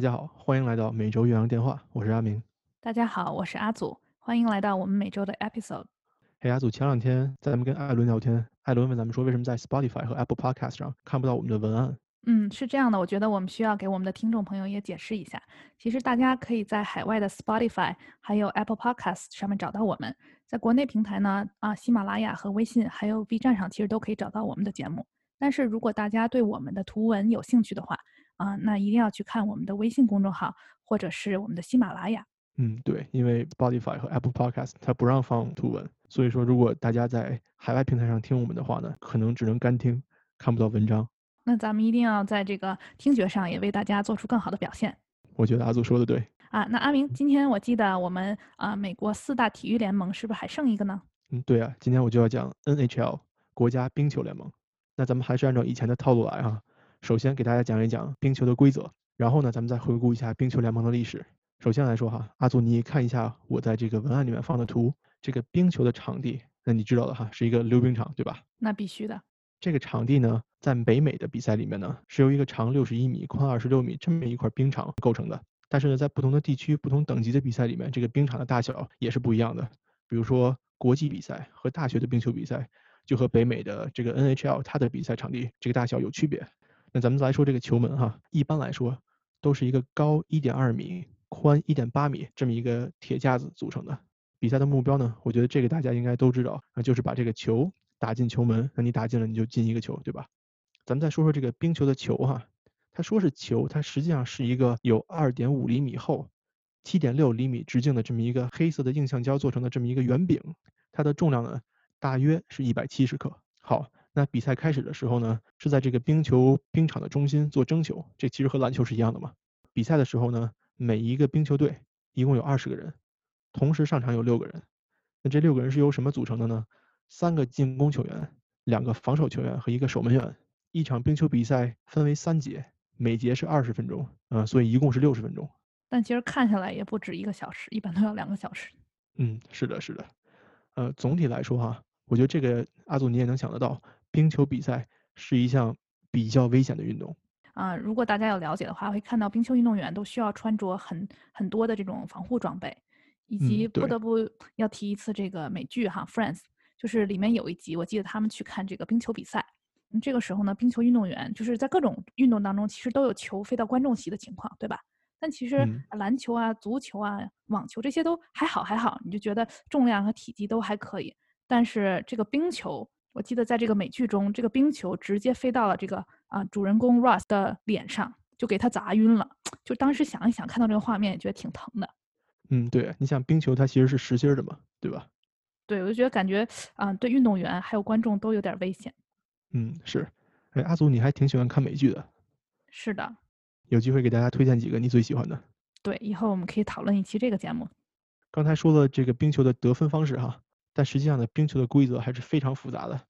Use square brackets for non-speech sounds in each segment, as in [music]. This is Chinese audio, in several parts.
大家好，欢迎来到每周岳阳电话，我是阿明。大家好，我是阿祖，欢迎来到我们每周的 episode。嘿，阿祖，前两天咱们跟艾伦聊天，艾伦问咱们说，为什么在 Spotify 和 Apple Podcast 上看不到我们的文案？嗯，是这样的，我觉得我们需要给我们的听众朋友也解释一下。其实大家可以在海外的 Spotify 还有 Apple Podcast 上面找到我们，在国内平台呢，啊，喜马拉雅和微信还有 B 站上，其实都可以找到我们的节目。但是如果大家对我们的图文有兴趣的话，啊，那一定要去看我们的微信公众号或者是我们的喜马拉雅。嗯，对，因为 Spotify 和 Apple Podcast 它不让放图文，所以说如果大家在海外平台上听我们的话呢，可能只能干听，看不到文章。那咱们一定要在这个听觉上也为大家做出更好的表现。我觉得阿祖说的对啊。那阿明，今天我记得我们啊，美国四大体育联盟是不是还剩一个呢？嗯，对啊，今天我就要讲 NHL 国家冰球联盟。那咱们还是按照以前的套路来哈。首先给大家讲一讲冰球的规则，然后呢，咱们再回顾一下冰球联盟的历史。首先来说哈，阿祖你看一下我在这个文案里面放的图，这个冰球的场地，那你知道的哈，是一个溜冰场，对吧？那必须的。这个场地呢，在北美的比赛里面呢，是由一个长六十一米、宽二十六米这么一块冰场构成的。但是呢，在不同的地区、不同等级的比赛里面，这个冰场的大小也是不一样的。比如说国际比赛和大学的冰球比赛，就和北美的这个 NHL 它的比赛场地这个大小有区别。那咱们来说这个球门哈，一般来说都是一个高一点二米、宽一点八米这么一个铁架子组成的。比赛的目标呢，我觉得这个大家应该都知道，啊就是把这个球。打进球门，那你打进了，你就进一个球，对吧？咱们再说说这个冰球的球哈，它说是球，它实际上是一个有二点五厘米厚、七点六厘米直径的这么一个黑色的硬橡胶做成的这么一个圆饼，它的重量呢大约是一百七十克。好，那比赛开始的时候呢，是在这个冰球冰场的中心做争球，这其实和篮球是一样的嘛。比赛的时候呢，每一个冰球队一共有二十个人，同时上场有六个人，那这六个人是由什么组成的呢？三个进攻球员，两个防守球员和一个守门员。一场冰球比赛分为三节，每节是二十分钟，嗯，所以一共是六十分钟。但其实看下来也不止一个小时，一般都要两个小时。嗯，是的，是的。呃，总体来说哈，我觉得这个阿祖你也能想得到，冰球比赛是一项比较危险的运动。啊，如果大家有了解的话，会看到冰球运动员都需要穿着很很多的这种防护装备，以及不得不要提一次这个美剧哈，Friends。就是里面有一集，我记得他们去看这个冰球比赛。这个时候呢，冰球运动员就是在各种运动当中，其实都有球飞到观众席的情况，对吧？但其实篮球啊、足球啊、网球这些都还好，还好，你就觉得重量和体积都还可以。但是这个冰球，我记得在这个美剧中，这个冰球直接飞到了这个啊主人公 Russ 的脸上，就给他砸晕了。就当时想一想，看到这个画面，也觉得挺疼的。嗯，对，你想冰球它其实是实心的嘛，对吧？对，我就觉得感觉啊，对运动员还有观众都有点危险。嗯，是。哎，阿祖，你还挺喜欢看美剧的。是的。有机会给大家推荐几个你最喜欢的。对，以后我们可以讨论一期这个节目。刚才说了这个冰球的得分方式哈，但实际上呢，冰球的规则还是非常复杂的，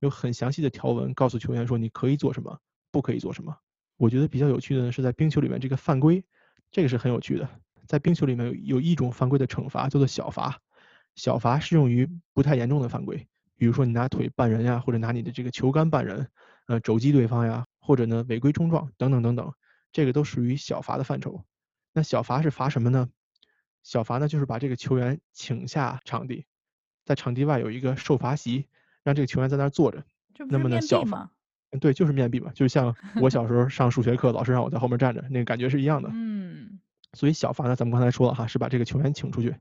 有很详细的条文告诉球员说你可以做什么，不可以做什么。我觉得比较有趣的呢，是在冰球里面这个犯规，这个是很有趣的。在冰球里面有有一种犯规的惩罚叫做小罚。小罚适用于不太严重的犯规，比如说你拿腿绊人呀，或者拿你的这个球杆绊人，呃，肘击对方呀，或者呢违规冲撞等等等等，这个都属于小罚的范畴。那小罚是罚什么呢？小罚呢就是把这个球员请下场地，在场地外有一个受罚席，让这个球员在那儿坐着。那么呢，小罚，对，就是面壁嘛，就是像我小时候上数学课，老师让我在后面站着，那个感觉是一样的。嗯。所以小罚呢，咱们刚才说了哈，是把这个球员请出去。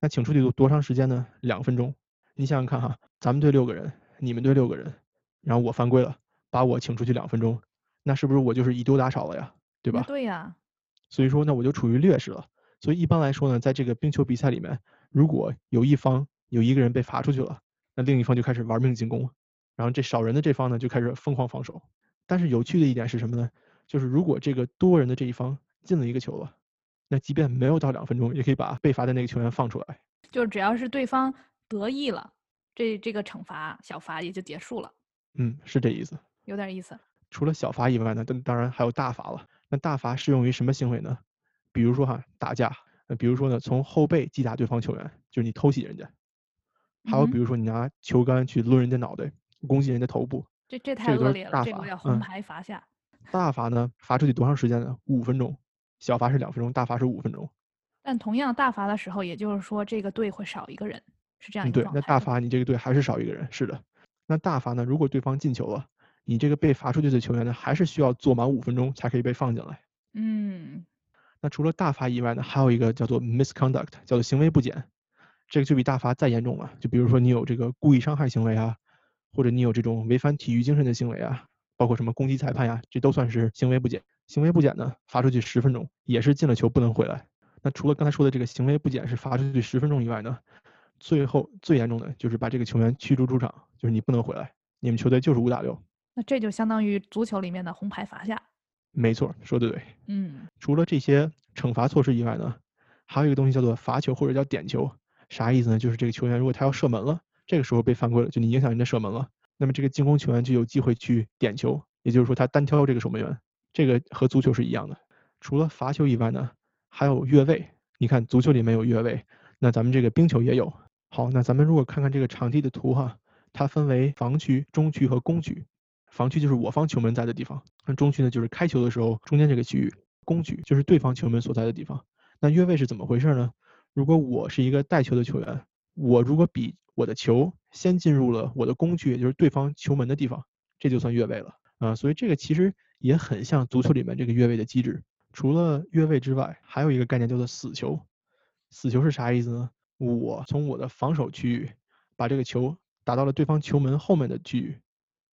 那请出去多多长时间呢？两分钟。你想想看哈，咱们队六个人，你们队六个人，然后我犯规了，把我请出去两分钟，那是不是我就是以多打少了呀？对吧？对呀。所以说，那我就处于劣势了。所以一般来说呢，在这个冰球比赛里面，如果有一方有一个人被罚出去了，那另一方就开始玩命进攻，然后这少人的这方呢就开始疯狂防守。但是有趣的一点是什么呢？就是如果这个多人的这一方进了一个球了。那即便没有到两分钟，也可以把被罚的那个球员放出来。就是只要是对方得意了，这这个惩罚小罚也就结束了。嗯，是这意思。有点意思。除了小罚以外呢，当当然还有大罚了。那大罚适用于什么行为呢？比如说哈，打架。那比如说呢，从后背击打对方球员，就是你偷袭人家。还有比如说你拿球杆去抡人家脑袋，攻击人家头部。这这太恶劣了，这个叫红牌罚下。大罚呢，罚出去多长时间呢？五分钟。小罚是两分钟，大罚是五分钟。但同样大罚的时候，也就是说这个队会少一个人，是这样一个对，那大罚你这个队还是少一个人，是的。那大罚呢？如果对方进球了，你这个被罚出去的球员呢，还是需要坐满五分钟才可以被放进来。嗯。那除了大罚以外呢，还有一个叫做 misconduct，叫做行为不检，这个就比大罚再严重了。就比如说你有这个故意伤害行为啊，或者你有这种违反体育精神的行为啊，包括什么攻击裁判呀，这都算是行为不检。行为不检呢，罚出去十分钟，也是进了球不能回来。那除了刚才说的这个行为不检是罚出去十分钟以外呢，最后最严重的就是把这个球员驱逐出场，就是你不能回来，你们球队就是五打六。那这就相当于足球里面的红牌罚下。没错，说的对。嗯，除了这些惩罚措施以外呢，还有一个东西叫做罚球或者叫点球，啥意思呢？就是这个球员如果他要射门了，这个时候被犯规了，就你影响人家射门了，那么这个进攻球员就有机会去点球，也就是说他单挑这个守门员。这个和足球是一样的。除了罚球以外呢，还有越位。你看足球里面有越位，那咱们这个冰球也有。好，那咱们如果看看这个场地的图哈，它分为防区、中区和攻区。防区就是我方球门在的地方，那中区呢就是开球的时候中间这个区域。攻区就是对方球门所在的地方。那越位是怎么回事呢？如果我是一个带球的球员，我如果比我的球先进入了我的工具，也就是对方球门的地方，这就算越位了啊。所以这个其实。也很像足球里面这个越位的机制。除了越位之外，还有一个概念叫做死球。死球是啥意思呢？我从我的防守区域把这个球打到了对方球门后面的区域，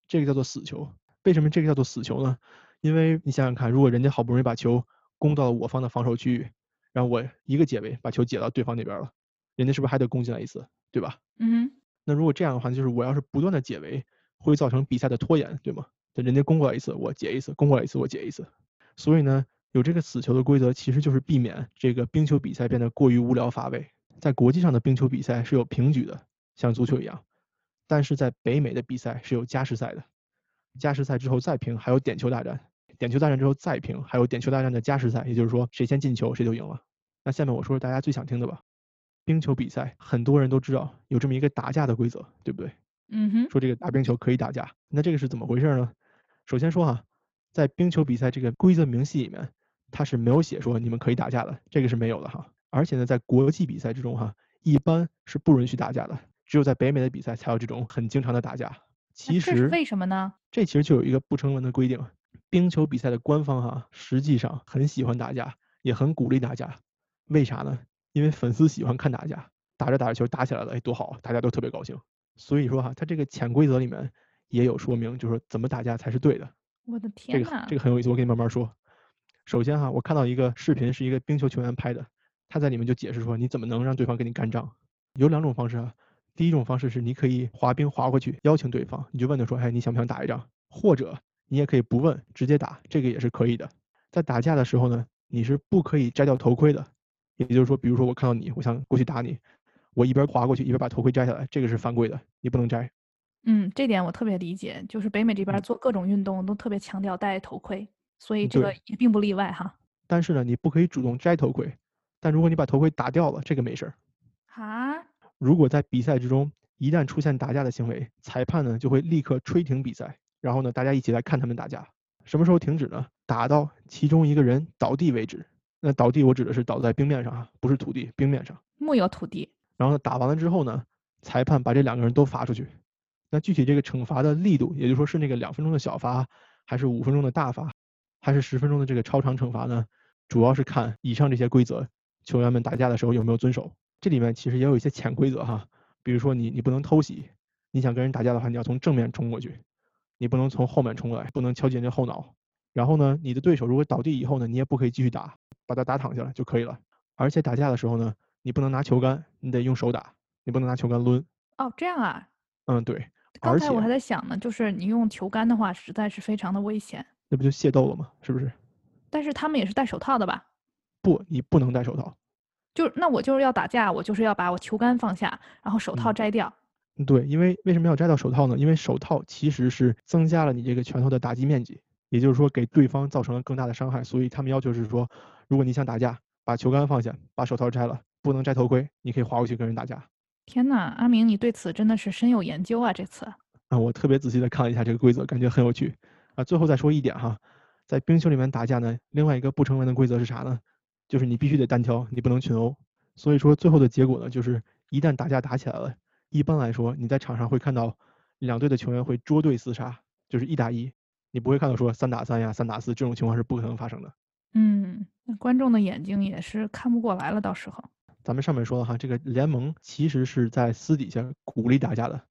这个叫做死球。为什么这个叫做死球呢？因为你想想看，如果人家好不容易把球攻到了我方的防守区域，然后我一个解围把球解到对方那边了，人家是不是还得攻进来一次，对吧？嗯。那如果这样的话，就是我要是不断的解围，会造成比赛的拖延，对吗？人家攻过来一次，我解一次；攻过来一次，我解一次。所以呢，有这个死球的规则，其实就是避免这个冰球比赛变得过于无聊乏味。在国际上的冰球比赛是有平局的，像足球一样；但是在北美的比赛是有加时赛的，加时赛之后再平，还有点球大战；点球大战之后再平，还有点球大战的加时赛。也就是说，谁先进球谁就赢了。那下面我说说大家最想听的吧。冰球比赛很多人都知道有这么一个打架的规则，对不对？嗯哼。说这个打冰球可以打架，那这个是怎么回事呢？首先说哈，在冰球比赛这个规则明细里面，它是没有写说你们可以打架的，这个是没有的哈。而且呢，在国际比赛之中哈，一般是不允许打架的，只有在北美的比赛才有这种很经常的打架。其实为什么呢？这其实就有一个不成文的规定，冰球比赛的官方哈，实际上很喜欢打架，也很鼓励打架。为啥呢？因为粉丝喜欢看打架，打着打着球打起来了，哎，多好，大家都特别高兴。所以说哈，它这个潜规则里面。也有说明，就是说怎么打架才是对的。我的天呐，这个这个很有意思，我给你慢慢说。首先哈，我看到一个视频，是一个冰球球员拍的，他在里面就解释说，你怎么能让对方跟你干仗？有两种方式啊。第一种方式是你可以滑冰滑过去，邀请对方，你就问他说，哎，你想不想打一仗？或者你也可以不问，直接打，这个也是可以的。在打架的时候呢，你是不可以摘掉头盔的。也就是说，比如说我看到你，我想过去打你，我一边滑过去一边把头盔摘下来，这个是犯规的，你不能摘。嗯，这点我特别理解，就是北美这边做各种运动都特别强调戴头盔，所以这个也并不例外哈。但是呢，你不可以主动摘头盔，但如果你把头盔打掉了，这个没事儿。啊？如果在比赛之中一旦出现打架的行为，裁判呢就会立刻吹停比赛，然后呢大家一起来看他们打架。什么时候停止呢？打到其中一个人倒地为止。那倒地我指的是倒在冰面上啊，不是土地，冰面上。木有土地。然后呢打完了之后呢，裁判把这两个人都罚出去。那具体这个惩罚的力度，也就是说是那个两分钟的小罚，还是五分钟的大罚，还是十分钟的这个超长惩罚呢？主要是看以上这些规则，球员们打架的时候有没有遵守。这里面其实也有一些潜规则哈，比如说你你不能偷袭，你想跟人打架的话，你要从正面冲过去，你不能从后面冲过来，不能敲击人家后脑。然后呢，你的对手如果倒地以后呢，你也不可以继续打，把他打躺下来就可以了。而且打架的时候呢，你不能拿球杆，你得用手打，你不能拿球杆抡。哦，这样啊？嗯，对。刚才我还在想呢，就是你用球杆的话，实在是非常的危险。那不就械斗了吗？是不是？但是他们也是戴手套的吧？不，你不能戴手套。就那我就是要打架，我就是要把我球杆放下，然后手套摘掉。对，因为为什么要摘掉手套呢？因为手套其实是增加了你这个拳头的打击面积，也就是说给对方造成了更大的伤害。所以他们要求是说，如果你想打架，把球杆放下，把手套摘了，不能摘头盔，你可以滑过去跟人打架。天呐，阿明，你对此真的是深有研究啊！这次啊，我特别仔细的看了一下这个规则，感觉很有趣啊。最后再说一点哈，在冰球里面打架呢，另外一个不成文的规则是啥呢？就是你必须得单挑，你不能群殴。所以说最后的结果呢，就是一旦打架打起来了，一般来说你在场上会看到两队的球员会捉对厮杀，就是一打一，你不会看到说三打三呀、三打四这种情况是不可能发生的。嗯，那观众的眼睛也是看不过来了，到时候。咱们上面说了哈，这个联盟其实是在私底下鼓励打架的，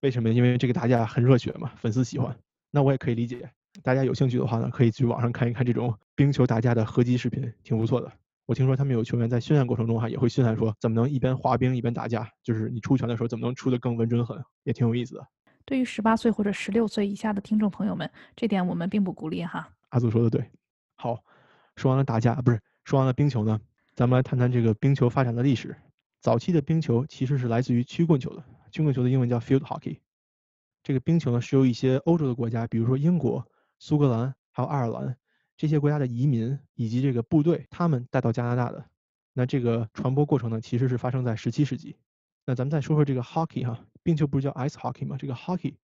为什么？因为这个打架很热血嘛，粉丝喜欢。那我也可以理解，大家有兴趣的话呢，可以去网上看一看这种冰球打架的合集视频，挺不错的。我听说他们有球员在训练过程中哈，也会训练说怎么能一边滑冰一边打架，就是你出拳的时候怎么能出的更稳准狠，也挺有意思的。对于十八岁或者十六岁以下的听众朋友们，这点我们并不鼓励哈。阿祖说的对。好，说完了打架，不是说完了冰球呢，咱们来谈谈这个冰球发展的历史。早期的冰球其实是来自于曲棍球的，曲棍球的英文叫 field hockey。这个冰球呢是由一些欧洲的国家，比如说英国、苏格兰还有爱尔兰。这些国家的移民以及这个部队，他们带到加拿大的，那这个传播过程呢，其实是发生在十七世纪。那咱们再说说这个 hockey 哈，冰球不是叫 ice hockey 吗？这个 hockey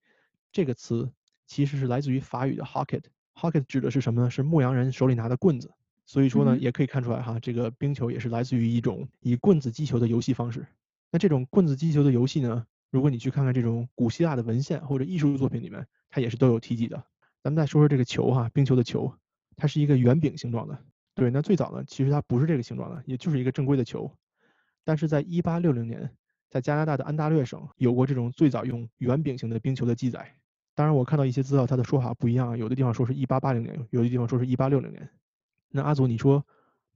这个词其实是来自于法语的 hocket，hocket 指的是什么呢？是牧羊人手里拿的棍子。所以说呢，也可以看出来哈，这个冰球也是来自于一种以棍子击球的游戏方式。那这种棍子击球的游戏呢，如果你去看看这种古希腊的文献或者艺术作品里面，它也是都有提及的。咱们再说说这个球哈，冰球的球。它是一个圆饼形状的，对，那最早呢，其实它不是这个形状的，也就是一个正规的球。但是在一八六零年，在加拿大的安大略省有过这种最早用圆饼形的冰球的记载。当然，我看到一些资料，它的说法不一样，有的地方说是一八八零年，有的地方说是一八六零年。那阿祖，你说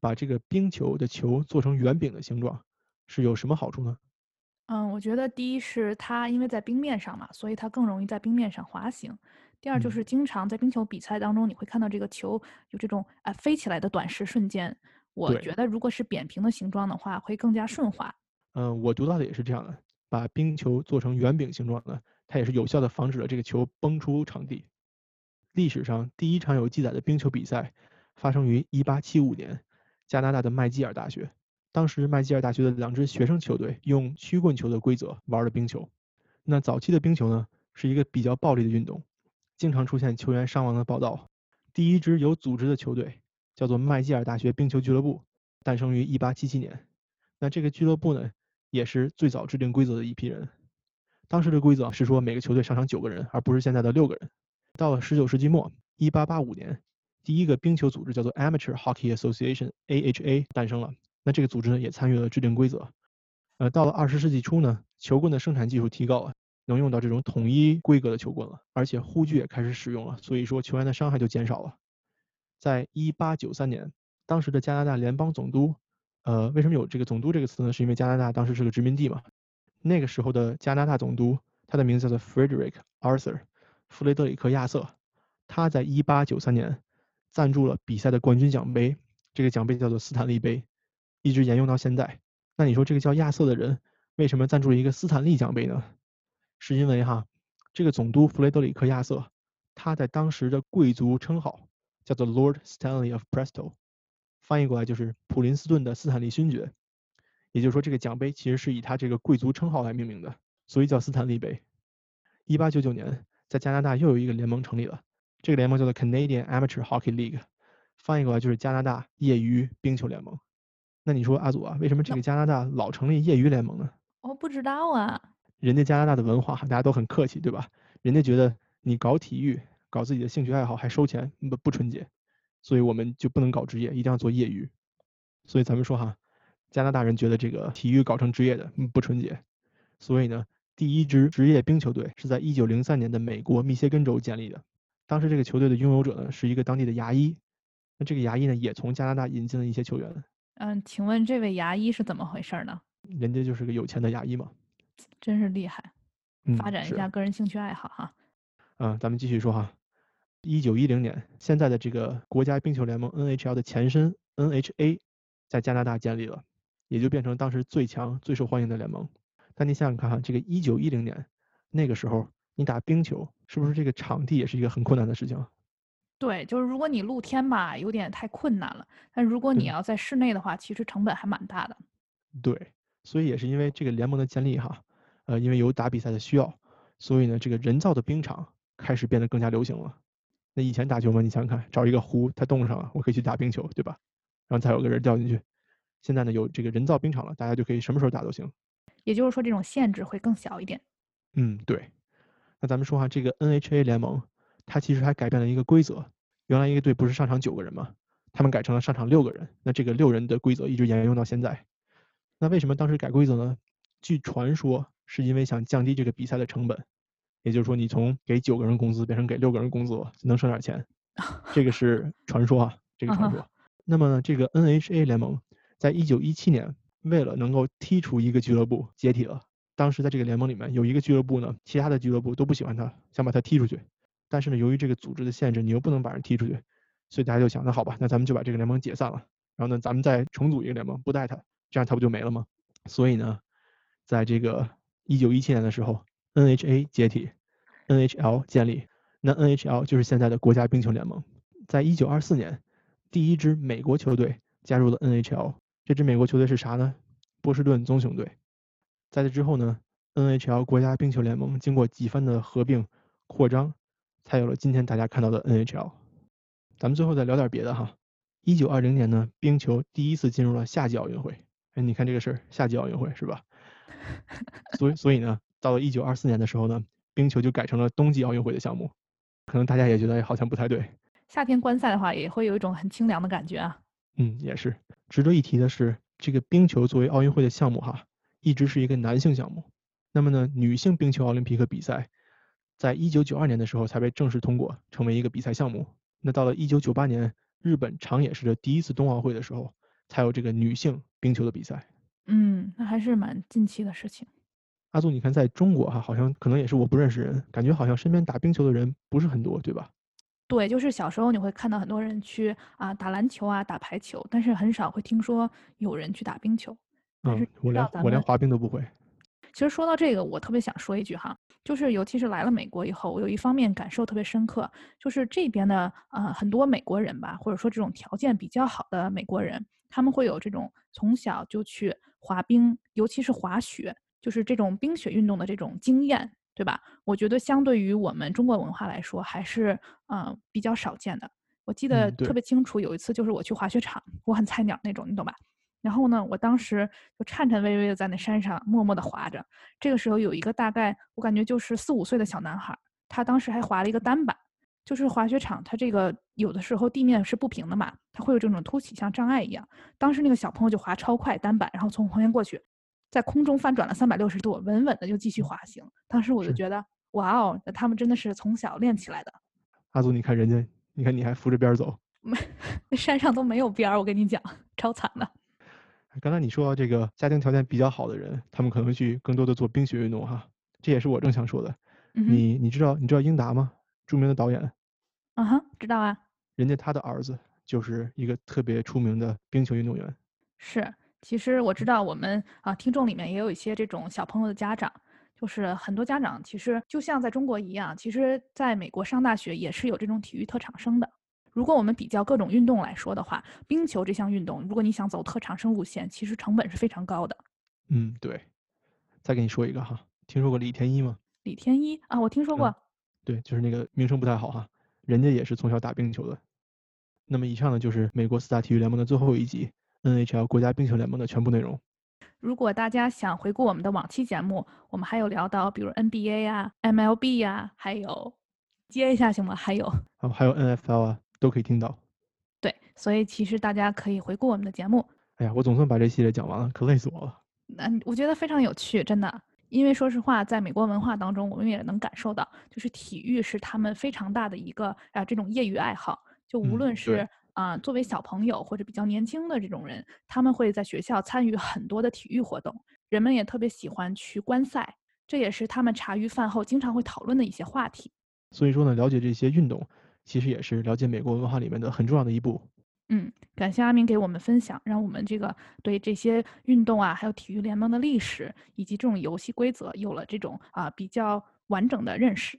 把这个冰球的球做成圆饼的形状是有什么好处呢？嗯，我觉得第一是它因为在冰面上嘛，所以它更容易在冰面上滑行。第二就是经常在冰球比赛当中，你会看到这个球有这种啊飞起来的短时瞬间。我觉得如果是扁平的形状的话，会更加顺滑。嗯，我读到的也是这样的。把冰球做成圆饼形状的，它也是有效的防止了这个球崩出场地。历史上第一场有记载的冰球比赛发生于1875年，加拿大的麦基尔大学。当时麦吉尔大学的两支学生球队用曲棍球的规则玩的冰球。那早期的冰球呢，是一个比较暴力的运动。经常出现球员伤亡的报道。第一支有组织的球队叫做麦基尔大学冰球俱乐部，诞生于1877年。那这个俱乐部呢，也是最早制定规则的一批人。当时的规则是说每个球队上场九个人，而不是现在的六个人。到了19世纪末，1885年，第一个冰球组织叫做 Amateur Hockey Association（AHA） 诞生了。那这个组织呢，也参与了制定规则。呃，到了20世纪初呢，球棍的生产技术提高了。能用到这种统一规格的球棍了，而且护具也开始使用了，所以说球员的伤害就减少了。在一八九三年，当时的加拿大联邦总督，呃，为什么有这个总督这个词呢？是因为加拿大当时是个殖民地嘛。那个时候的加拿大总督，他的名字叫做 Frederick Arthur，弗雷德里克亚瑟。他在一八九三年赞助了比赛的冠军奖杯，这个奖杯叫做斯坦利杯，一直沿用到现在。那你说这个叫亚瑟的人，为什么赞助一个斯坦利奖杯呢？是因为哈，这个总督弗雷德里克亚瑟，他在当时的贵族称号叫做 Lord Stanley of Presto，翻译过来就是普林斯顿的斯坦利勋爵。也就是说，这个奖杯其实是以他这个贵族称号来命名的，所以叫斯坦利杯。一八九九年，在加拿大又有一个联盟成立了，这个联盟叫做 Canadian Amateur Hockey League，翻译过来就是加拿大业余冰球联盟。那你说阿祖啊，为什么这个加拿大老成立业余联盟呢？我不知道啊。人家加拿大的文化，大家都很客气，对吧？人家觉得你搞体育、搞自己的兴趣爱好还收钱，不不纯洁，所以我们就不能搞职业，一定要做业余。所以咱们说哈，加拿大人觉得这个体育搞成职业的不纯洁。所以呢，第一支职业冰球队是在1903年的美国密歇根州建立的。当时这个球队的拥有者呢是一个当地的牙医，那这个牙医呢也从加拿大引进了一些球员。嗯，请问这位牙医是怎么回事呢？人家就是个有钱的牙医嘛。真是厉害，发展一下个人兴趣爱好哈。嗯，咱们继续说哈。一九一零年，现在的这个国家冰球联盟 NHL 的前身 NHA 在加拿大建立了，也就变成当时最强、最受欢迎的联盟。但你想想看哈，这个一九一零年那个时候，你打冰球是不是这个场地也是一个很困难的事情？对，就是如果你露天吧，有点太困难了。但如果你要在室内的话，其实成本还蛮大的。对，所以也是因为这个联盟的建立哈。呃，因为有打比赛的需要，所以呢，这个人造的冰场开始变得更加流行了。那以前打球嘛，你想想看，找一个湖，它冻上了，我可以去打冰球，对吧？然后再有个人掉进去。现在呢，有这个人造冰场了，大家就可以什么时候打都行。也就是说，这种限制会更小一点。嗯，对。那咱们说哈，这个 NHA 联盟，它其实还改变了一个规则。原来一个队不是上场九个人吗？他们改成了上场六个人。那这个六人的规则一直沿用到现在。那为什么当时改规则呢？据传说是因为想降低这个比赛的成本，也就是说你从给九个人工资变成给六个人工资，能省点钱。[laughs] 这个是传说啊，这个传说。那么呢这个 NHA 联盟在一九一七年为了能够剔除一个俱乐部解体了。当时在这个联盟里面有一个俱乐部呢，其他的俱乐部都不喜欢他，想把他踢出去。但是呢，由于这个组织的限制，你又不能把人踢出去，所以大家就想，那好吧，那咱们就把这个联盟解散了，然后呢，咱们再重组一个联盟，不带他，这样他不就没了吗？所以呢，在这个一九一七年的时候，NHA 解体，NHL 建立，那 NHL 就是现在的国家冰球联盟。在一九二四年，第一支美国球队加入了 NHL，这支美国球队是啥呢？波士顿棕熊队。在这之后呢，NHL 国家冰球联盟经过几番的合并扩张，才有了今天大家看到的 NHL。咱们最后再聊点别的哈。一九二零年呢，冰球第一次进入了夏季奥运会。哎，你看这个事儿，夏季奥运会是吧？所以，所以呢，到了一九二四年的时候呢，冰球就改成了冬季奥运会的项目。可能大家也觉得好像不太对。夏天观赛的话，也会有一种很清凉的感觉啊。嗯，也是。值得一提的是，这个冰球作为奥运会的项目哈。一直是一个男性项目，那么呢，女性冰球奥林匹克比赛，在一九九二年的时候才被正式通过，成为一个比赛项目。那到了一九九八年，日本长野市的第一次冬奥会的时候，才有这个女性冰球的比赛。嗯，那还是蛮近期的事情。阿祖，你看，在中国哈，好像可能也是我不认识人，感觉好像身边打冰球的人不是很多，对吧？对，就是小时候你会看到很多人去啊打篮球啊打排球，但是很少会听说有人去打冰球。嗯，我连我连滑冰都不会。其实说到这个，我特别想说一句哈，就是尤其是来了美国以后，我有一方面感受特别深刻，就是这边的呃很多美国人吧，或者说这种条件比较好的美国人，他们会有这种从小就去滑冰，尤其是滑雪，就是这种冰雪运动的这种经验，对吧？我觉得相对于我们中国文化来说，还是嗯比较少见的。我记得特别清楚，有一次就是我去滑雪场，我很菜鸟那种，你懂吧？然后呢，我当时就颤颤巍巍的在那山上默默的滑着。这个时候有一个大概我感觉就是四五岁的小男孩，他当时还滑了一个单板。就是滑雪场，它这个有的时候地面是不平的嘛，它会有这种凸起，像障碍一样。当时那个小朋友就滑超快单板，然后从旁边过去，在空中翻转了三百六十度，稳稳的就继续滑行。当时我就觉得，哇哦，那他们真的是从小练起来的。阿祖，你看人家，你看你还扶着边走，没，[laughs] 那山上都没有边儿，我跟你讲，超惨的。刚才你说这个家庭条件比较好的人，他们可能去更多的做冰雪运动哈，这也是我正想说的。你你知道你知道英达吗？著名的导演。啊哈，知道啊。人家他的儿子就是一个特别出名的冰球运动员。是，其实我知道我们啊听众里面也有一些这种小朋友的家长，就是很多家长其实就像在中国一样，其实在美国上大学也是有这种体育特长生的。如果我们比较各种运动来说的话，冰球这项运动，如果你想走特长生路线，其实成本是非常高的。嗯，对。再给你说一个哈，听说过李天一吗？李天一啊，我听说过。对，就是那个名声不太好哈，人家也是从小打冰球的。那么以上呢，就是美国四大体育联盟的最后一集 NHL 国家冰球联盟的全部内容。如果大家想回顾我们的往期节目，我们还有聊到比如 NBA 啊、MLB 呀，还有接一下行吗？还有哦，还有 NFL 啊。都可以听到，对，所以其实大家可以回顾我们的节目。哎呀，我总算把这系列讲完了，可累死我了。嗯，我觉得非常有趣，真的。因为说实话，在美国文化当中，我们也能感受到，就是体育是他们非常大的一个啊这种业余爱好。就无论是啊作为小朋友或者比较年轻的这种人，他们会在学校参与很多的体育活动。人们也特别喜欢去观赛，这也是他们茶余饭后经常会讨论的一些话题。所以说呢，了解这些运动。其实也是了解美国文化里面的很重要的一步。嗯，感谢阿明给我们分享，让我们这个对这些运动啊，还有体育联盟的历史以及这种游戏规则有了这种啊比较完整的认识。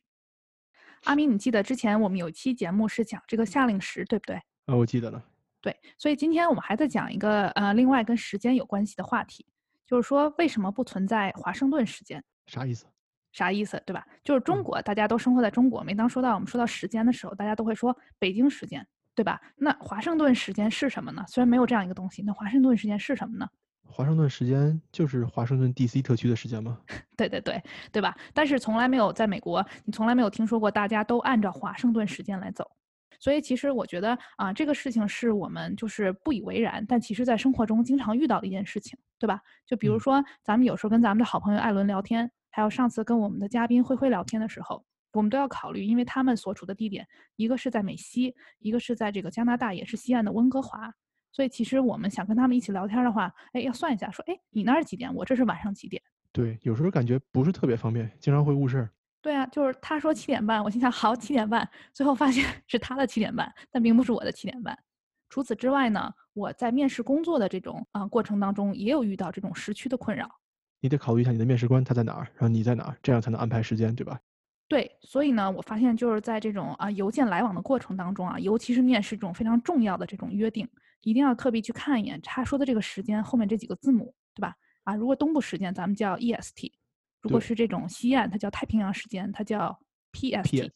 阿明，你记得之前我们有一期节目是讲这个夏令时，对不对？啊，我记得了。对，所以今天我们还在讲一个呃另外跟时间有关系的话题，就是说为什么不存在华盛顿时间？啥意思？啥意思，对吧？就是中国，大家都生活在中国。每当说到我们说到时间的时候，大家都会说北京时间，对吧？那华盛顿时间是什么呢？虽然没有这样一个东西，那华盛顿时间是什么呢？华盛顿时间就是华盛顿 D.C. 特区的时间吗？[laughs] 对对对，对吧？但是从来没有在美国，你从来没有听说过大家都按照华盛顿时间来走。所以其实我觉得啊，这个事情是我们就是不以为然，但其实在生活中经常遇到的一件事情，对吧？就比如说咱们有时候跟咱们的好朋友艾伦聊天，还有上次跟我们的嘉宾灰灰聊天的时候，我们都要考虑，因为他们所处的地点，一个是在美西，一个是在这个加拿大，也是西岸的温哥华。所以其实我们想跟他们一起聊天的话，哎，要算一下，说，哎，你那儿几点？我这是晚上几点？对，有时候感觉不是特别方便，经常会误事儿。对啊，就是他说七点半，我心想好七点半，最后发现是他的七点半，但并不是我的七点半。除此之外呢，我在面试工作的这种啊过程当中，也有遇到这种时区的困扰。你得考虑一下你的面试官他在哪儿，然后你在哪儿，这样才能安排时间，对吧？对，所以呢，我发现就是在这种啊邮件来往的过程当中啊，尤其是面试这种非常重要的这种约定。一定要特别去看一眼他说的这个时间后面这几个字母，对吧？啊，如果东部时间咱们叫 EST，如果是这种西岸，它叫太平洋时间，它叫 PST。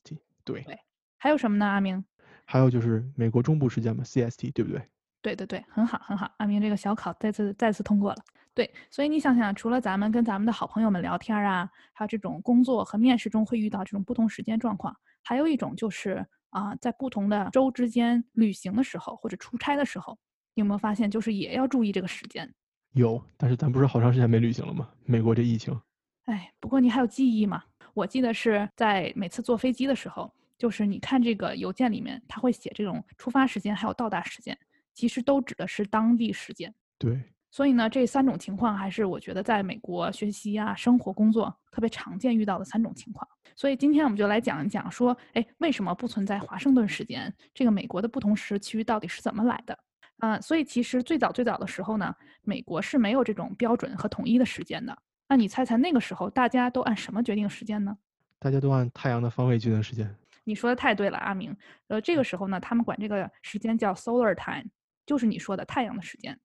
对对。还有什么呢，阿明？还有就是美国中部时间嘛，CST，对不对？对对对，很好很好，阿明这个小考再次再次通过了。对，所以你想想，除了咱们跟咱们的好朋友们聊天啊，还有这种工作和面试中会遇到这种不同时间状况，还有一种就是。啊，在不同的州之间旅行的时候，或者出差的时候，你有没有发现，就是也要注意这个时间？有，但是咱不是好长时间没旅行了吗？美国这疫情。哎，不过你还有记忆吗？我记得是在每次坐飞机的时候，就是你看这个邮件里面，他会写这种出发时间还有到达时间，其实都指的是当地时间。对。所以呢，这三种情况还是我觉得在美国学习啊、生活、工作特别常见遇到的三种情况。所以今天我们就来讲一讲，说，哎，为什么不存在华盛顿时间？这个美国的不同时区到底是怎么来的？嗯，所以其实最早最早的时候呢，美国是没有这种标准和统一的时间的。那你猜猜那个时候大家都按什么决定时间呢？大家都按太阳的方位决定时间。你说的太对了，阿明。呃，这个时候呢，他们管这个时间叫 solar time，就是你说的太阳的时间。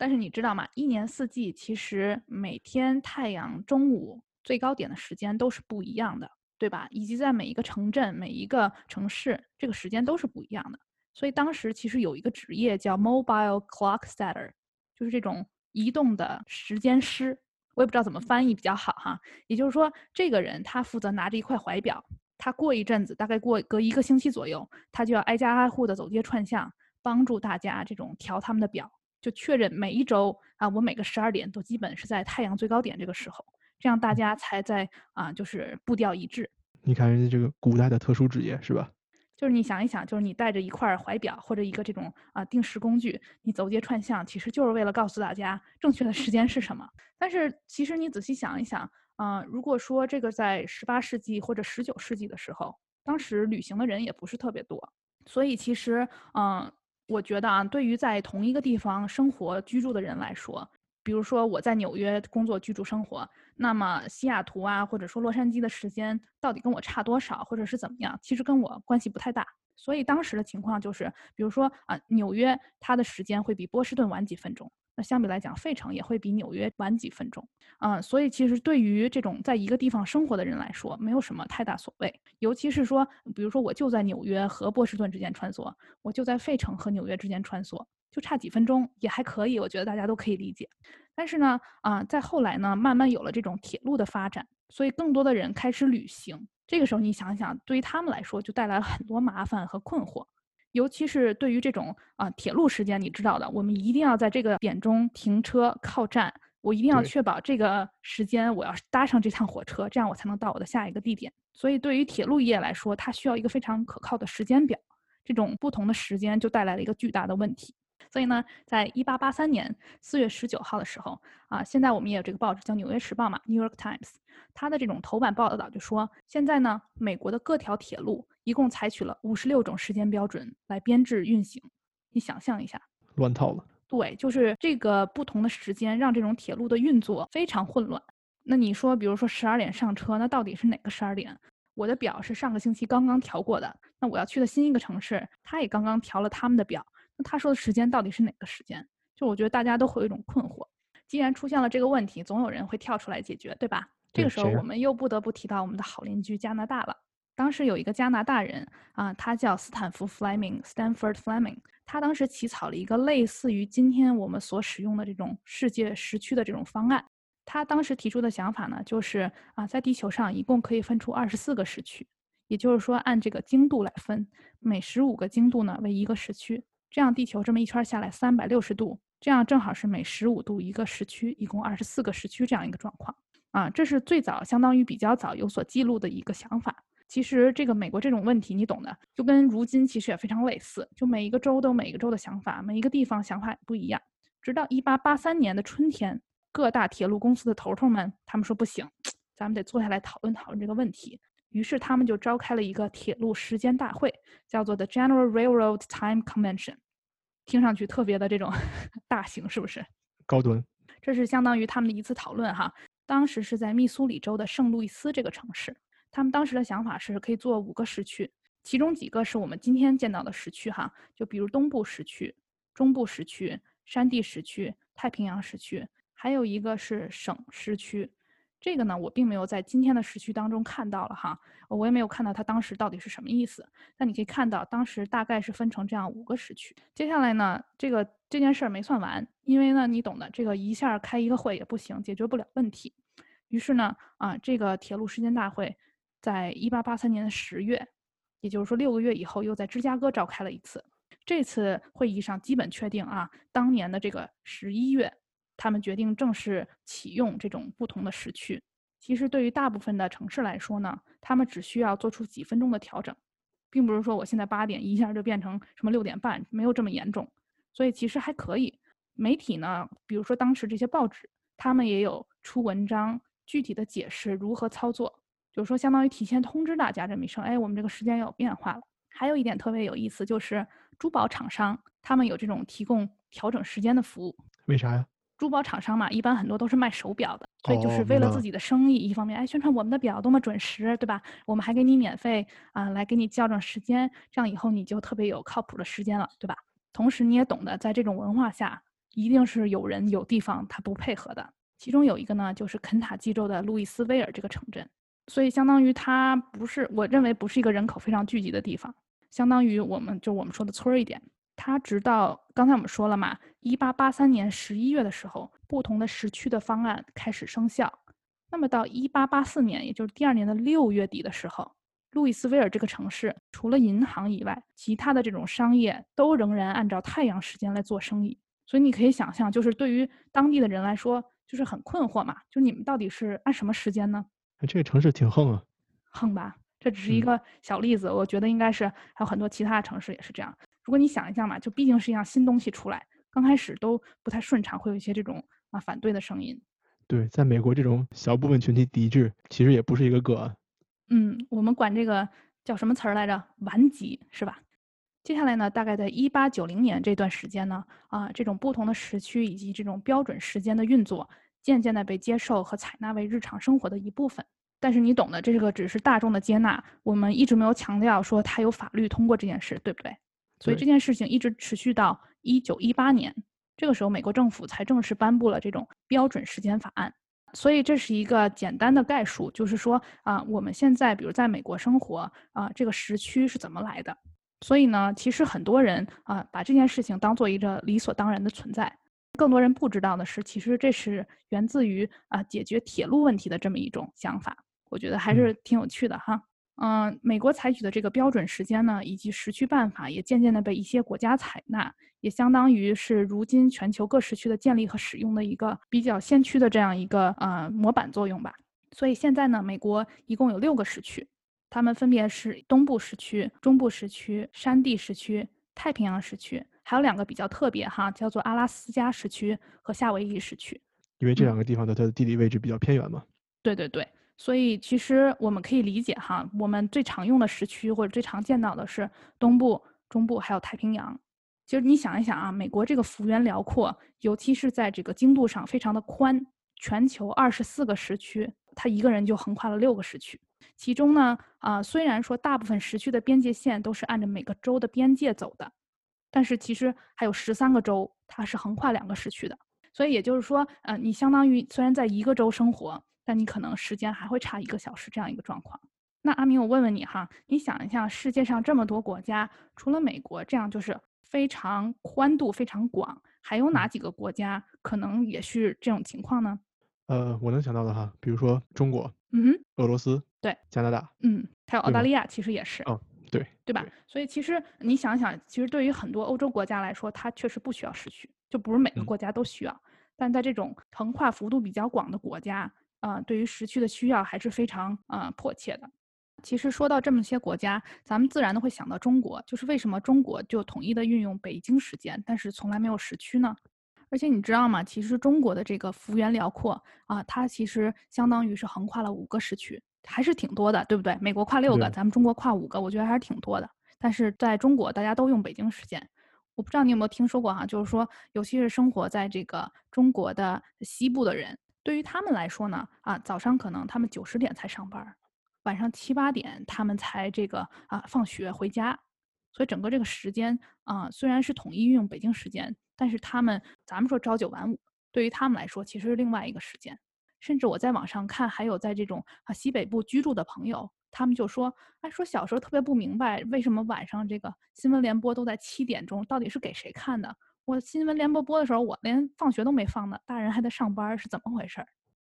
但是你知道吗？一年四季其实每天太阳中午最高点的时间都是不一样的，对吧？以及在每一个城镇、每一个城市，这个时间都是不一样的。所以当时其实有一个职业叫 mobile clock setter，就是这种移动的时间师。我也不知道怎么翻译比较好哈。也就是说，这个人他负责拿着一块怀表，他过一阵子，大概过隔一个星期左右，他就要挨家挨户的走街串巷，帮助大家这种调他们的表。就确认每一周啊，我每个十二点都基本是在太阳最高点这个时候，这样大家才在啊，就是步调一致。你看人家这个古代的特殊职业是吧？就是你想一想，就是你带着一块怀表或者一个这种啊定时工具，你走街串巷，其实就是为了告诉大家正确的时间是什么。但是其实你仔细想一想，啊，如果说这个在十八世纪或者十九世纪的时候，当时旅行的人也不是特别多，所以其实嗯。我觉得啊，对于在同一个地方生活居住的人来说，比如说我在纽约工作居住生活，那么西雅图啊，或者说洛杉矶的时间到底跟我差多少，或者是怎么样，其实跟我关系不太大。所以当时的情况就是，比如说啊，纽约它的时间会比波士顿晚几分钟。相比来讲，费城也会比纽约晚几分钟，嗯，所以其实对于这种在一个地方生活的人来说，没有什么太大所谓。尤其是说，比如说我就在纽约和波士顿之间穿梭，我就在费城和纽约之间穿梭，就差几分钟也还可以，我觉得大家都可以理解。但是呢，啊，在后来呢，慢慢有了这种铁路的发展，所以更多的人开始旅行。这个时候你想想，对于他们来说，就带来了很多麻烦和困惑。尤其是对于这种啊铁路时间，你知道的，我们一定要在这个点中停车靠站，我一定要确保这个时间我要搭上这趟火车，这样我才能到我的下一个地点。所以对于铁路业来说，它需要一个非常可靠的时间表，这种不同的时间就带来了一个巨大的问题。所以呢，在一八八三年四月十九号的时候，啊，现在我们也有这个报纸叫《纽约时报》嘛，《New York Times》，它的这种头版报道就说，现在呢，美国的各条铁路一共采取了五十六种时间标准来编制运行。你想象一下，乱套了。对，就是这个不同的时间让这种铁路的运作非常混乱。那你说，比如说十二点上车，那到底是哪个十二点？我的表是上个星期刚刚调过的，那我要去的新一个城市，他也刚刚调了他们的表。那他说的时间到底是哪个时间？就我觉得大家都会有一种困惑。既然出现了这个问题，总有人会跳出来解决，对吧？这个时候我们又不得不提到我们的好邻居加拿大了。当时有一个加拿大人啊，他叫斯坦福 Fleming，Stanford Fleming。他当时起草了一个类似于今天我们所使用的这种世界时区的这种方案。他当时提出的想法呢，就是啊，在地球上一共可以分出二十四个时区，也就是说按这个经度来分，每十五个经度呢为一个时区，这样地球这么一圈下来三百六十度，这样正好是每十五度一个时区，一共二十四个时区这样一个状况。啊，这是最早相当于比较早有所记录的一个想法。其实这个美国这种问题你懂的，就跟如今其实也非常类似，就每一个州都有每一个州的想法，每一个地方想法也不一样。直到一八八三年的春天，各大铁路公司的头头们他们说不行，咱们得坐下来讨论讨论这个问题。于是他们就召开了一个铁路时间大会，叫做 The General Railroad Time Convention，听上去特别的这种 [laughs] 大型，是不是？高端。这是相当于他们的一次讨论哈。当时是在密苏里州的圣路易斯这个城市。他们当时的想法是可以做五个时区，其中几个是我们今天见到的时区哈，就比如东部时区、中部时区、山地时区、太平洋时区，还有一个是省时区。这个呢，我并没有在今天的时区当中看到了哈，我也没有看到它当时到底是什么意思。但你可以看到，当时大概是分成这样五个时区。接下来呢，这个这件事儿没算完，因为呢，你懂的，这个一下开一个会也不行，解决不了问题。于是呢，啊，这个铁路时间大会。在一八八三年的十月，也就是说六个月以后，又在芝加哥召开了一次。这次会议上基本确定啊，当年的这个十一月，他们决定正式启用这种不同的时区。其实对于大部分的城市来说呢，他们只需要做出几分钟的调整，并不是说我现在八点一下就变成什么六点半，没有这么严重。所以其实还可以。媒体呢，比如说当时这些报纸，他们也有出文章，具体的解释如何操作。就是说，相当于提前通知大家这么一声，哎，我们这个时间要有变化了。还有一点特别有意思，就是珠宝厂商他们有这种提供调整时间的服务。为啥呀？珠宝厂商嘛，一般很多都是卖手表的，所以就是为了自己的生意，一方面哎宣传我们的表多么准时，对吧？我们还给你免费啊，来给你校正时间，这样以后你就特别有靠谱的时间了，对吧？同时你也懂得，在这种文化下，一定是有人有地方他不配合的。其中有一个呢，就是肯塔基州的路易斯威尔这个城镇。所以相当于它不是，我认为不是一个人口非常聚集的地方，相当于我们就我们说的村儿一点。它直到刚才我们说了嘛，一八八三年十一月的时候，不同的时区的方案开始生效。那么到一八八四年，也就是第二年的六月底的时候，路易斯威尔这个城市除了银行以外，其他的这种商业都仍然按照太阳时间来做生意。所以你可以想象，就是对于当地的人来说，就是很困惑嘛，就你们到底是按什么时间呢？这个城市挺横啊，横吧？这只是一个小例子，我觉得应该是还有很多其他的城市也是这样。如果你想一下嘛，就毕竟是一样新东西出来，刚开始都不太顺畅，会有一些这种啊反对的声音。对，在美国这种小部分群体抵制，其实也不是一个个案。嗯，我们管这个叫什么词儿来着？顽疾是吧？接下来呢，大概在一八九零年这段时间呢，啊，这种不同的时区以及这种标准时间的运作。渐渐的被接受和采纳为日常生活的一部分，但是你懂的，这个只是大众的接纳。我们一直没有强调说它有法律通过这件事，对不对？所以这件事情一直持续到一九一八年，这个时候美国政府才正式颁布了这种标准时间法案。所以这是一个简单的概述，就是说啊，我们现在比如在美国生活啊，这个时区是怎么来的？所以呢，其实很多人啊，把这件事情当做一个理所当然的存在。更多人不知道的是，其实这是源自于啊解决铁路问题的这么一种想法，我觉得还是挺有趣的哈。嗯，美国采取的这个标准时间呢，以及时区办法，也渐渐的被一些国家采纳，也相当于是如今全球各时区的建立和使用的一个比较先驱的这样一个呃模板作用吧。所以现在呢，美国一共有六个时区，它们分别是东部时区、中部时区、山地时区、太平洋时区。还有两个比较特别哈，叫做阿拉斯加时区和夏威夷时区，因为这两个地方的它的地理位置比较偏远嘛。对对对，所以其实我们可以理解哈，我们最常用的时区或者最常见到的是东部、中部还有太平洋。其实你想一想啊，美国这个幅员辽阔，尤其是在这个经度上非常的宽，全球二十四个时区，他一个人就横跨了六个时区。其中呢，啊虽然说大部分时区的边界线都是按照每个州的边界走的。但是其实还有十三个州，它是横跨两个时区的，所以也就是说，呃，你相当于虽然在一个州生活，但你可能时间还会差一个小时这样一个状况。那阿明，我问问你哈，你想一下，世界上这么多国家，除了美国这样就是非常宽度非常广，还有哪几个国家可能也是这种情况呢？呃，我能想到的哈，比如说中国，嗯哼，俄罗斯，对，加拿大，嗯，还有澳大利亚，其实也是。哦，对，对吧？所以其实你想想，其实对于很多欧洲国家来说，它确实不需要时区，就不是每个国家都需要。但在这种横跨幅度比较广的国家，啊，对于时区的需要还是非常啊迫切的。其实说到这么些国家，咱们自然的会想到中国，就是为什么中国就统一的运用北京时间，但是从来没有时区呢？而且你知道吗？其实中国的这个幅员辽阔啊，它其实相当于是横跨了五个时区，还是挺多的，对不对？美国跨六个，咱们中国跨五个，我觉得还是挺多的。但是在中国，大家都用北京时间。我不知道你有没有听说过哈，就是说，尤其是生活在这个中国的西部的人，对于他们来说呢，啊，早上可能他们九十点才上班，晚上七八点他们才这个啊放学回家，所以整个这个时间啊，虽然是统一运用北京时间，但是他们咱们说朝九晚五，对于他们来说其实是另外一个时间。甚至我在网上看，还有在这种啊西北部居住的朋友。他们就说：“哎，说小时候特别不明白，为什么晚上这个新闻联播都在七点钟，到底是给谁看的？我新闻联播播的时候，我连放学都没放呢，大人还在上班，是怎么回事？”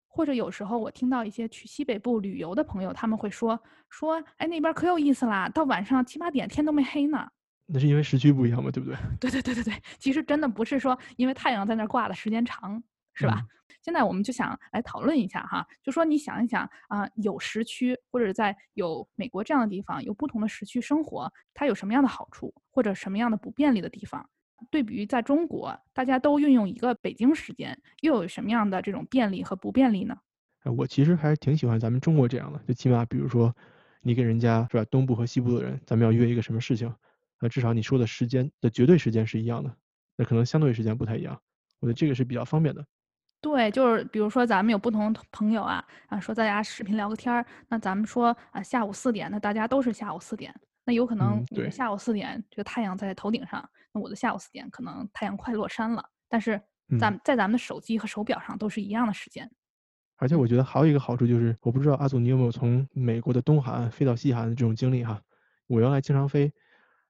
或者有时候我听到一些去西北部旅游的朋友，他们会说：“说哎，那边可有意思啦，到晚上七八点天都没黑呢。”那是因为时区不一样嘛，对不对？[laughs] 对对对对对，其实真的不是说因为太阳在那儿挂的时间长，是吧？现在我们就想来讨论一下哈，就说你想一想啊，有时区或者在有美国这样的地方有不同的时区生活，它有什么样的好处或者什么样的不便利的地方？对比于在中国，大家都运用一个北京时间，又有什么样的这种便利和不便利呢？哎我其实还是挺喜欢咱们中国这样的，就起码比如说你跟人家是吧，东部和西部的人，咱们要约一个什么事情，那至少你说的时间的绝对时间是一样的，那可能相对时间不太一样，我觉得这个是比较方便的。对，就是比如说咱们有不同朋友啊，啊说大家视频聊个天儿，那咱们说啊下午四点，那大家都是下午四点，那有可能你下午四点这个太阳在头顶上，那我的下午四点可能太阳快落山了，但是咱在咱们的手机和手表上都是一样的时间。而且我觉得还有一个好处就是，我不知道阿祖你有没有从美国的东海岸飞到西海岸的这种经历哈？我原来经常飞，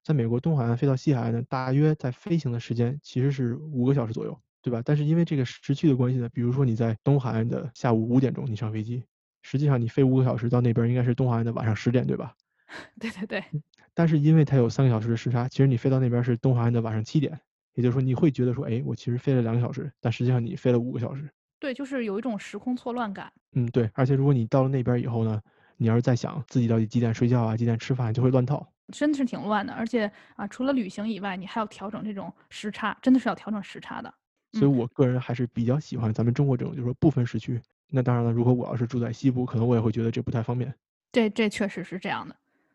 在美国东海岸飞到西海岸呢，大约在飞行的时间其实是五个小时左右。对吧？但是因为这个时区的关系呢，比如说你在东海岸的下午五点钟你上飞机，实际上你飞五个小时到那边应该是东海岸的晚上十点，对吧？[laughs] 对对对。但是因为它有三个小时的时差，其实你飞到那边是东海岸的晚上七点，也就是说你会觉得说，哎，我其实飞了两个小时，但实际上你飞了五个小时。对，就是有一种时空错乱感。嗯，对。而且如果你到了那边以后呢，你要是再想自己到底几点睡觉啊，几点吃饭，就会乱套。真的是挺乱的，而且啊，除了旅行以外，你还要调整这种时差，真的是要调整时差的。所以我个人还是比较喜欢咱们中国这种，就是说不分时区。那当然了，如果我要是住在西部，可能我也会觉得这不太方便。这这确实是这样的。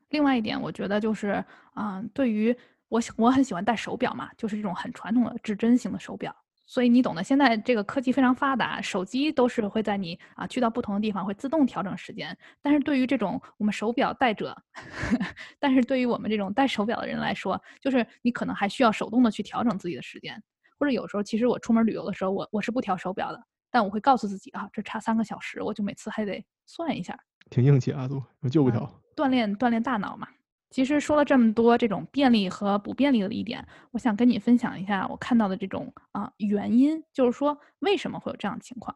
另外一点，我觉得就是，嗯，对于我我很喜欢戴手表嘛，就是这种很传统的指针型的手表。所以你懂得，现在这个科技非常发达，手机都是会在你啊去到不同的地方会自动调整时间。但是对于这种我们手表戴者，[laughs] 但是对于我们这种戴手表的人来说，就是你可能还需要手动的去调整自己的时间。或者有时候，其实我出门旅游的时候，我我是不调手表的，但我会告诉自己啊，这差三个小时，我就每次还得算一下。挺硬气啊，都我就不调。锻炼锻炼大脑嘛。其实说了这么多这种便利和不便利的一点，我想跟你分享一下我看到的这种啊原因，就是说为什么会有这样的情况。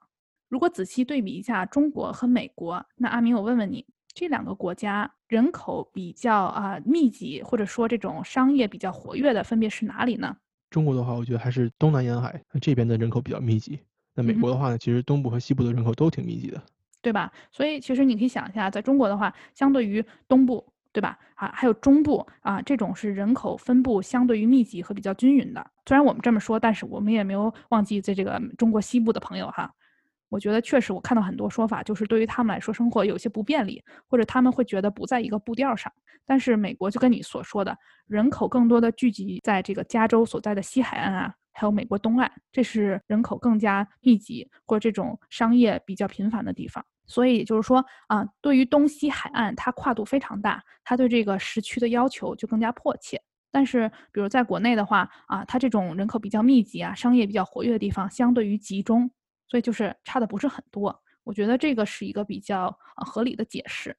如果仔细对比一下中国和美国，那阿明，我问问你，这两个国家人口比较啊密集，或者说这种商业比较活跃的，分别是哪里呢？中国的话，我觉得还是东南沿海这边的人口比较密集。那美国的话呢，其实东部和西部的人口都挺密集的，对吧？所以其实你可以想一下，在中国的话，相对于东部，对吧？啊，还有中部啊，这种是人口分布相对于密集和比较均匀的。虽然我们这么说，但是我们也没有忘记在这个中国西部的朋友哈。我觉得确实，我看到很多说法，就是对于他们来说生活有些不便利，或者他们会觉得不在一个步调上。但是美国就跟你所说的，人口更多的聚集在这个加州所在的西海岸啊，还有美国东岸，这是人口更加密集或者这种商业比较频繁的地方。所以就是说啊，对于东西海岸，它跨度非常大，它对这个时区的要求就更加迫切。但是比如在国内的话啊，它这种人口比较密集啊，商业比较活跃的地方相对于集中。所以就是差的不是很多，我觉得这个是一个比较合理的解释。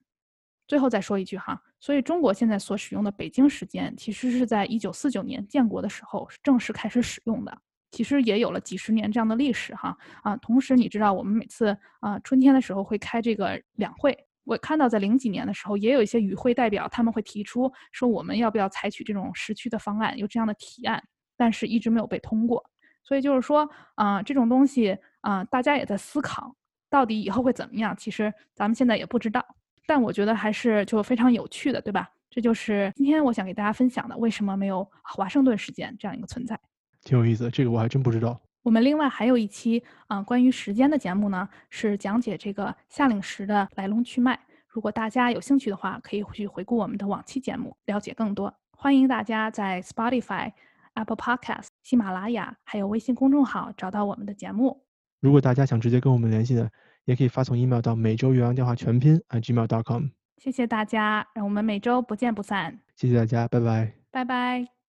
最后再说一句哈，所以中国现在所使用的北京时间，其实是在一九四九年建国的时候正式开始使用的，其实也有了几十年这样的历史哈啊。同时你知道我们每次啊春天的时候会开这个两会，我看到在零几年的时候也有一些与会代表他们会提出说我们要不要采取这种时区的方案，有这样的提案，但是一直没有被通过。所以就是说啊这种东西啊大家也在思考到底以后会怎么样，其实咱们现在也不知道。但我觉得还是就非常有趣的，对吧？这就是今天我想给大家分享的，为什么没有华盛顿时间这样一个存在？挺有意思，这个我还真不知道。我们另外还有一期啊关于时间的节目呢，是讲解这个夏令时的来龙去脉。如果大家有兴趣的话，可以去回顾我们的往期节目，了解更多。欢迎大家在 Spotify、Apple Podcast、喜马拉雅还有微信公众号找到我们的节目。如果大家想直接跟我们联系的。也可以发送 email 到每周岳阳电话全拼 @gmail.com。谢谢大家，让我们每周不见不散。谢谢大家，拜拜。拜拜。